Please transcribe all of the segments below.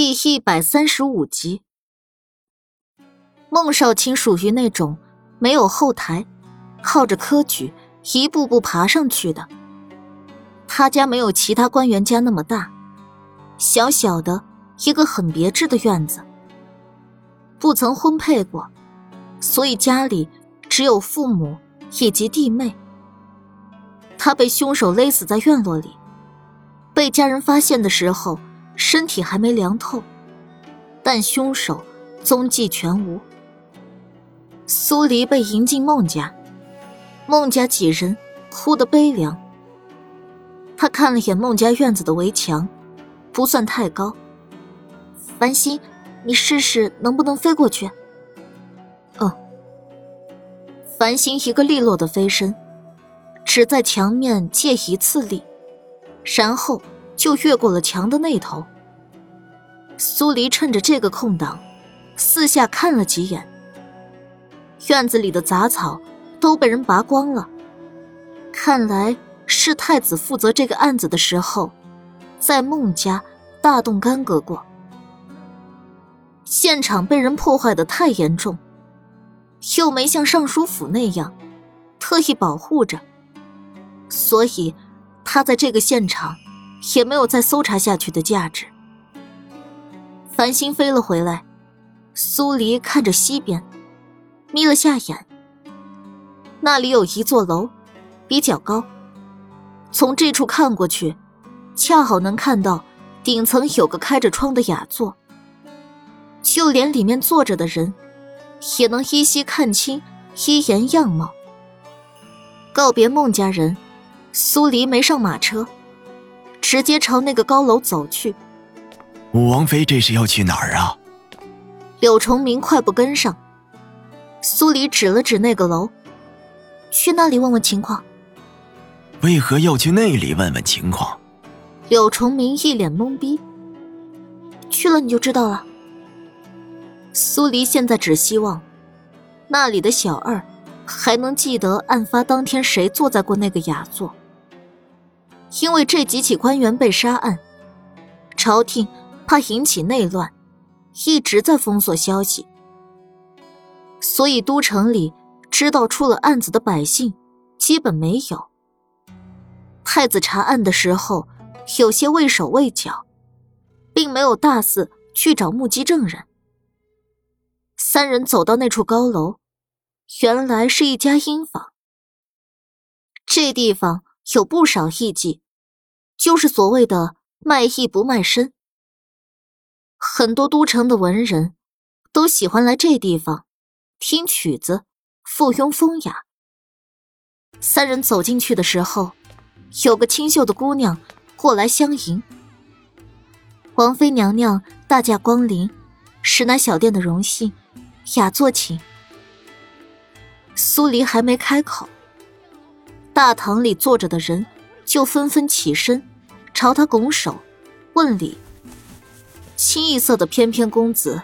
第一百三十五集，孟少卿属于那种没有后台，靠着科举一步步爬上去的。他家没有其他官员家那么大，小小的一个很别致的院子。不曾婚配过，所以家里只有父母以及弟妹。他被凶手勒死在院落里，被家人发现的时候。身体还没凉透，但凶手踪迹全无。苏黎被迎进孟家，孟家几人哭得悲凉。他看了眼孟家院子的围墙，不算太高。繁星，你试试能不能飞过去？哦。繁星一个利落的飞身，只在墙面借一次力，然后。就越过了墙的那头。苏黎趁着这个空档，四下看了几眼。院子里的杂草都被人拔光了，看来是太子负责这个案子的时候，在孟家大动干戈过。现场被人破坏的太严重，又没像尚书府那样特意保护着，所以他在这个现场。也没有再搜查下去的价值。繁星飞了回来，苏黎看着西边，眯了下眼。那里有一座楼，比较高，从这处看过去，恰好能看到顶层有个开着窗的雅座。就连里面坐着的人，也能依稀看清一颜样貌。告别孟家人，苏黎没上马车。直接朝那个高楼走去。武王妃这是要去哪儿啊？柳崇明快步跟上。苏黎指了指那个楼，去那里问问情况。为何要去那里问问情况？柳崇明一脸懵逼。去了你就知道了。苏黎现在只希望，那里的小二还能记得案发当天谁坐在过那个雅座。因为这几起官员被杀案，朝廷怕引起内乱，一直在封锁消息，所以都城里知道出了案子的百姓基本没有。太子查案的时候，有些畏手畏脚，并没有大肆去找目击证人。三人走到那处高楼，原来是一家阴房。这地方。有不少艺妓，就是所谓的卖艺不卖身。很多都城的文人都喜欢来这地方听曲子，附庸风雅。三人走进去的时候，有个清秀的姑娘过来相迎。王妃娘娘大驾光临，实乃小店的荣幸，雅座请。苏黎还没开口。大堂里坐着的人就纷纷起身，朝他拱手问礼。清一色的翩翩公子，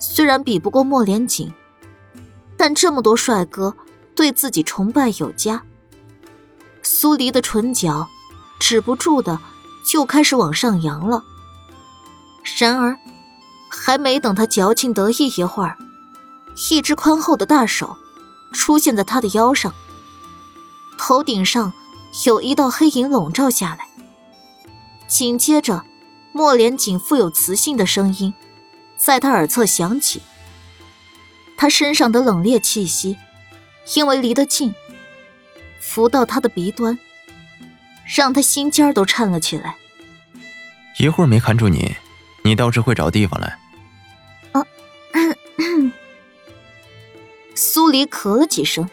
虽然比不过莫连锦，但这么多帅哥对自己崇拜有加。苏黎的唇角止不住的就开始往上扬了。然而，还没等他矫情得意一会儿，一只宽厚的大手出现在他的腰上。头顶上有一道黑影笼罩下来，紧接着，莫连锦富有磁性的声音在他耳侧响起。他身上的冷冽气息，因为离得近，浮到他的鼻端，让他心尖儿都颤了起来。一会儿没看住你，你倒是会找地方来。啊！苏黎咳了几声。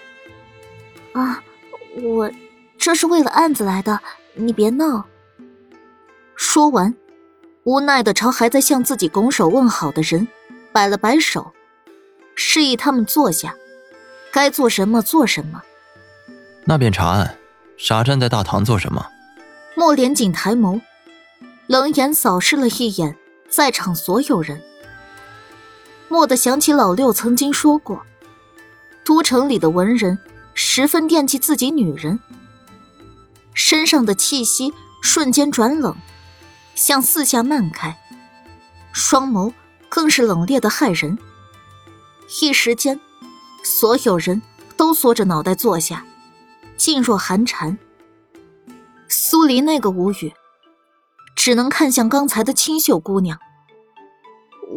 啊。我这是为了案子来的，你别闹。说完，无奈的朝还在向自己拱手问好的人摆了摆手，示意他们坐下，该做什么做什么。那便查案，傻站在大堂做什么？莫连锦抬眸，冷眼扫视了一眼在场所有人，蓦地想起老六曾经说过，都城里的文人。十分惦记自己女人，身上的气息瞬间转冷，向四下漫开，双眸更是冷冽的骇人。一时间，所有人都缩着脑袋坐下，噤若寒蝉。苏黎那个无语，只能看向刚才的清秀姑娘。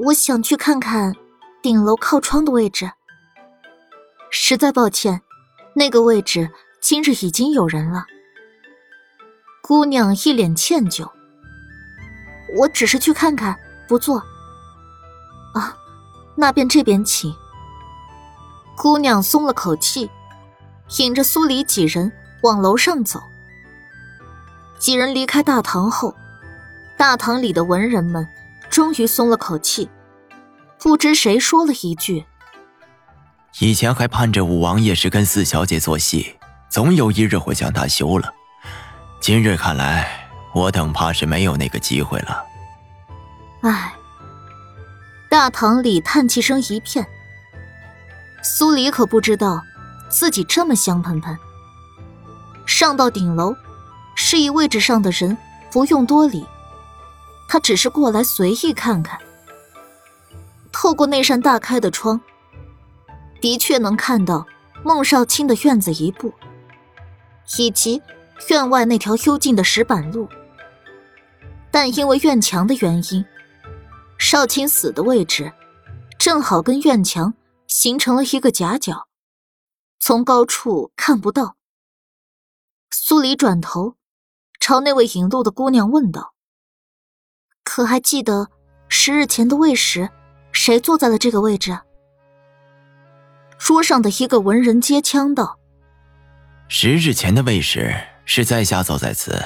我想去看看顶楼靠窗的位置。实在抱歉，那个位置今日已经有人了。姑娘一脸歉疚。我只是去看看，不坐。啊，那便这边请。姑娘松了口气，引着苏黎几人往楼上走。几人离开大堂后，大堂里的文人们终于松了口气。不知谁说了一句：“以前还盼着五王爷是跟四小姐做戏，总有一日会将她休了。今日看来，我等怕是没有那个机会了。”唉，大堂里叹气声一片。苏黎可不知道，自己这么香喷喷。上到顶楼，示意位置上的人不用多礼，他只是过来随意看看。透过那扇大开的窗，的确能看到孟少卿的院子一部，以及院外那条幽静的石板路。但因为院墙的原因，少卿死的位置正好跟院墙。形成了一个夹角，从高处看不到。苏黎转头，朝那位引路的姑娘问道：“可还记得十日前的位时，谁坐在了这个位置？”桌上的一个文人接枪道：“十日前的卫士是在下走在此，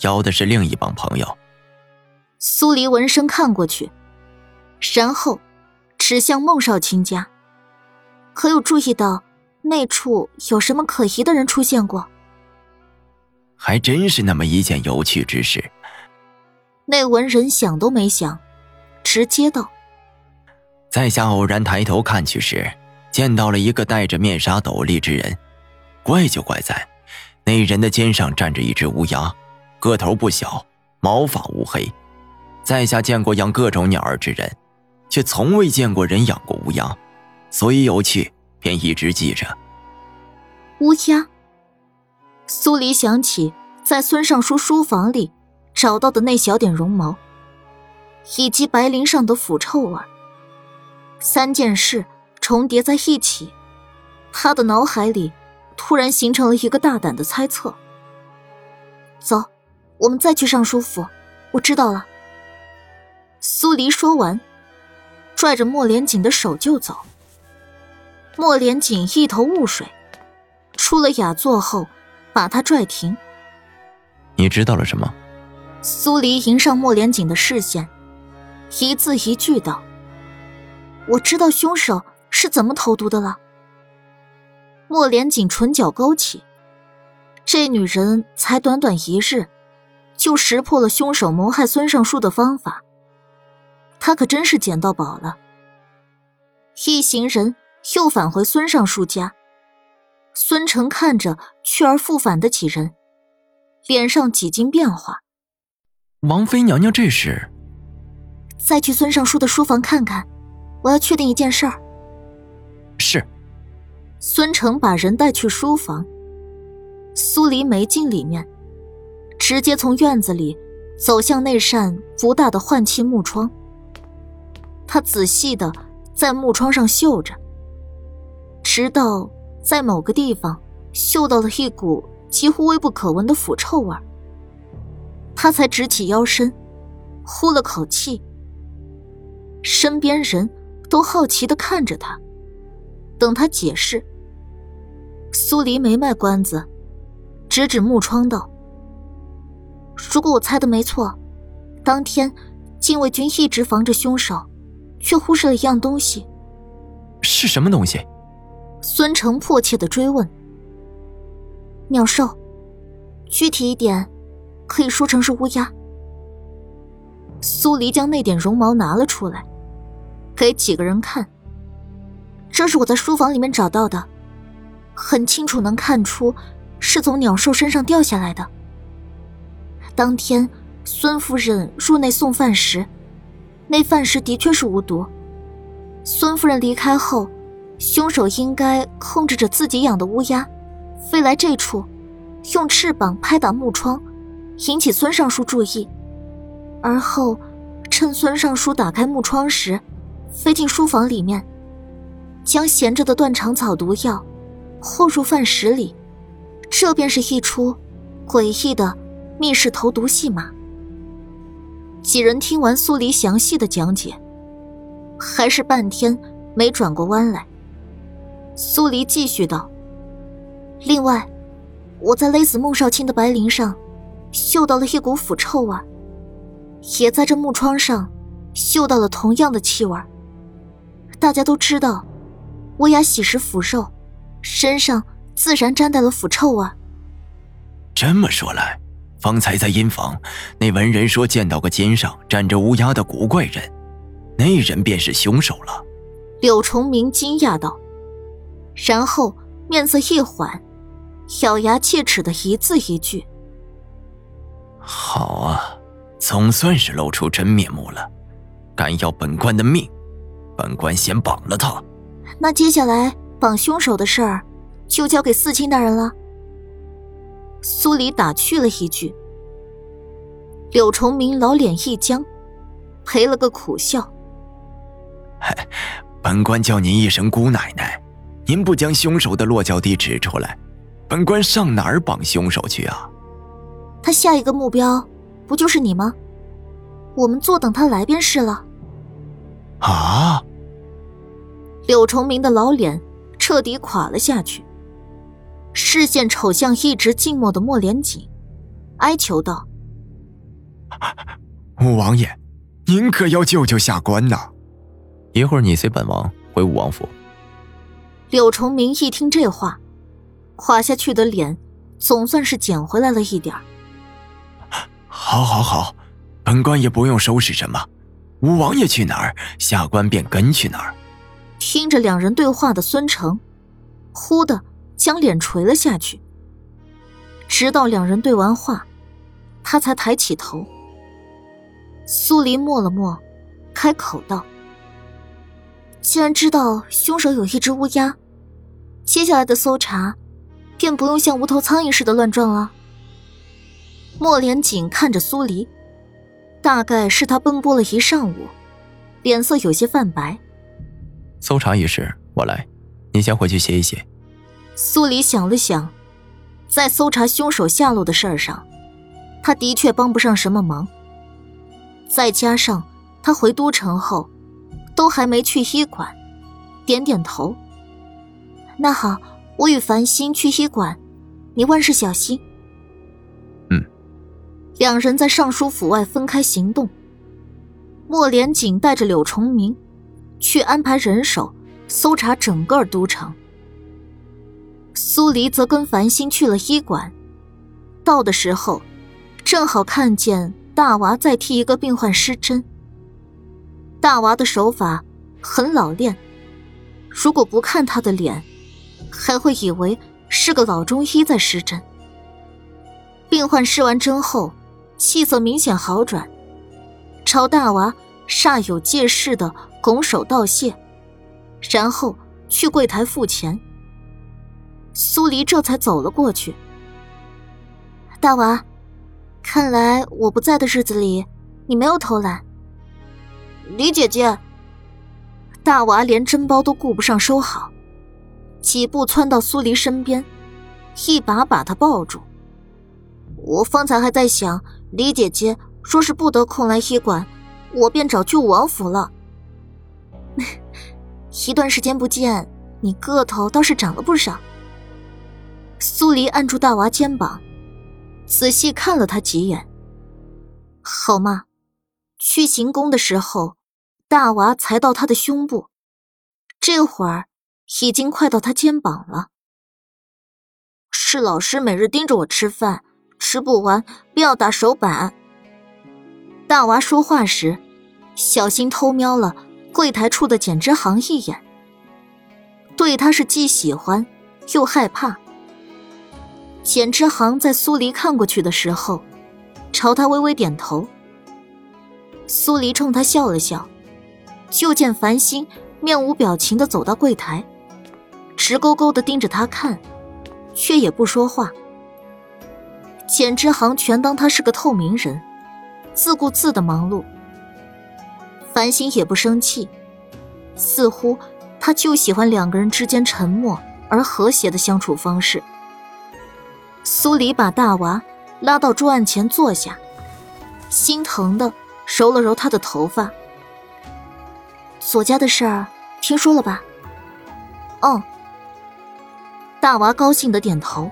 邀的是另一帮朋友。”苏黎闻声看过去，然后指向孟少卿家。可有注意到那处有什么可疑的人出现过？还真是那么一件有趣之事。那文人想都没想，直接道：“在下偶然抬头看去时，见到了一个戴着面纱斗笠之人。怪就怪在，那人的肩上站着一只乌鸦，个头不小，毛发乌黑。在下见过养各种鸟儿之人，却从未见过人养过乌鸦。”所以有趣，便一直记着。乌鸦。苏黎想起在孙尚书书房里找到的那小点绒毛，以及白绫上的腐臭味，三件事重叠在一起，他的脑海里突然形成了一个大胆的猜测。走，我们再去尚书府。我知道了。苏黎说完，拽着莫连锦的手就走。莫连锦一头雾水，出了雅座后，把他拽停。你知道了什么？苏黎迎上莫连锦的视线，一字一句道：“我知道凶手是怎么投毒的了。”莫连锦唇角勾起，这女人才短短一日，就识破了凶手谋害孙尚书的方法，他可真是捡到宝了。一行人。又返回孙尚书家，孙成看着去而复返的几人，脸上几经变化。王妃娘娘这是？再去孙尚书的书房看看，我要确定一件事儿。是。孙成把人带去书房，苏黎没进里面，直接从院子里走向那扇不大的换气木窗。他仔细的在木窗上嗅着。直到在某个地方嗅到了一股几乎微不可闻的腐臭味，他才直起腰身，呼了口气。身边人都好奇的看着他，等他解释。苏黎没卖关子，指指木窗道：“如果我猜的没错，当天禁卫军一直防着凶手，却忽视了一样东西。是什么东西？”孙成迫切的追问：“鸟兽，具体一点，可以说成是乌鸦。”苏黎将那点绒毛拿了出来，给几个人看。这是我在书房里面找到的，很清楚能看出是从鸟兽身上掉下来的。当天孙夫人入内送饭时，那饭食的确是无毒。孙夫人离开后，凶手应该控制着自己养的乌鸦，飞来这处，用翅膀拍打木窗，引起孙尚书注意，而后趁孙尚书打开木窗时，飞进书房里面，将闲着的断肠草毒药混入饭食里。这便是一出诡异的密室投毒戏码。几人听完苏黎详细的讲解，还是半天没转过弯来。苏黎继续道：“另外，我在勒死孟少卿的白绫上，嗅到了一股腐臭味，也在这木窗上，嗅到了同样的气味。大家都知道，乌鸦喜食腐肉，身上自然沾带了腐臭味。这么说来。”方才在阴房，那文人说见到个肩上站着乌鸦的古怪人，那人便是凶手了。柳崇明惊讶道，然后面色一缓，咬牙切齿的一字一句：“好啊，总算是露出真面目了。敢要本官的命，本官先绑了他。那接下来绑凶手的事儿，就交给四卿大人了。”苏黎打趣了一句，柳崇明老脸一僵，赔了个苦笑：“本官叫您一声姑奶奶，您不将凶手的落脚地指出来，本官上哪儿绑凶手去啊？”他下一个目标不就是你吗？我们坐等他来便是了。啊！柳崇明的老脸彻底垮了下去。视线瞅向一直静默的莫连锦，哀求道：“五王爷，您可要救救下官呐！一会儿你随本王回武王府。”柳崇明一听这话，垮下去的脸总算是捡回来了一点好，好，好，本官也不用收拾什么，五王爷去哪儿，下官便跟去哪儿。听着两人对话的孙成，忽的。将脸垂了下去，直到两人对完话，他才抬起头。苏黎默了默，开口道：“既然知道凶手有一只乌鸦，接下来的搜查，便不用像无头苍蝇似的乱撞了。”莫连锦看着苏黎，大概是他奔波了一上午，脸色有些泛白。搜查一事我来，你先回去歇一歇。苏黎想了想，在搜查凶手下落的事儿上，他的确帮不上什么忙。再加上他回都城后，都还没去医馆，点点头。那好，我与繁星去医馆，你万事小心。嗯。两人在尚书府外分开行动。莫连锦带着柳崇明，去安排人手搜查整个都城。苏黎则跟繁星去了医馆，到的时候，正好看见大娃在替一个病患施针。大娃的手法很老练，如果不看他的脸，还会以为是个老中医在施针。病患施完针后，气色明显好转，朝大娃煞有介事的拱手道谢，然后去柜台付钱。苏黎这才走了过去。大娃，看来我不在的日子里，你没有偷懒。李姐姐，大娃连针包都顾不上收好，几步窜到苏黎身边，一把把她抱住。我方才还在想，李姐姐说是不得空来医馆，我便找去武王府了。一段时间不见，你个头倒是长了不少。苏黎按住大娃肩膀，仔细看了他几眼。好嘛，去行宫的时候，大娃才到他的胸部，这会儿已经快到他肩膀了。是老师每日盯着我吃饭，吃不完便要打手板。大娃说话时，小心偷瞄了柜台处的简之行一眼，对他是既喜欢又害怕。简之行在苏黎看过去的时候，朝他微微点头。苏黎冲他笑了笑，就见繁星面无表情的走到柜台，直勾勾的盯着他看，却也不说话。简之行全当他是个透明人，自顾自的忙碌。繁星也不生气，似乎他就喜欢两个人之间沉默而和谐的相处方式。苏黎把大娃拉到桌案前坐下，心疼的揉了揉他的头发。左家的事儿听说了吧？哦。大娃高兴的点头。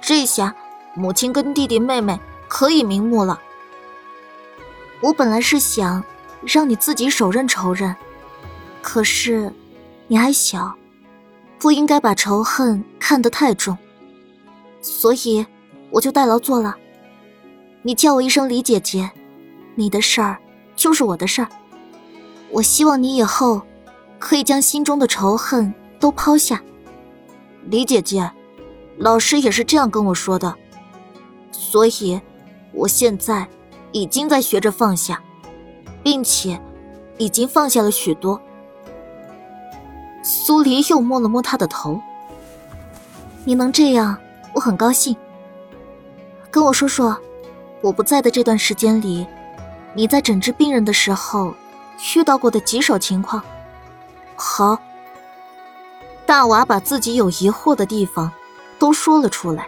这下母亲跟弟弟妹妹可以瞑目了。我本来是想让你自己手刃仇人，可是你还小，不应该把仇恨看得太重。所以，我就代劳做了。你叫我一声李姐姐，你的事儿就是我的事儿。我希望你以后可以将心中的仇恨都抛下。李姐姐，老师也是这样跟我说的。所以，我现在已经在学着放下，并且已经放下了许多。苏黎又摸了摸他的头。你能这样？我很高兴。跟我说说，我不在的这段时间里，你在诊治病人的时候遇到过的棘手情况。好，大娃把自己有疑惑的地方都说了出来。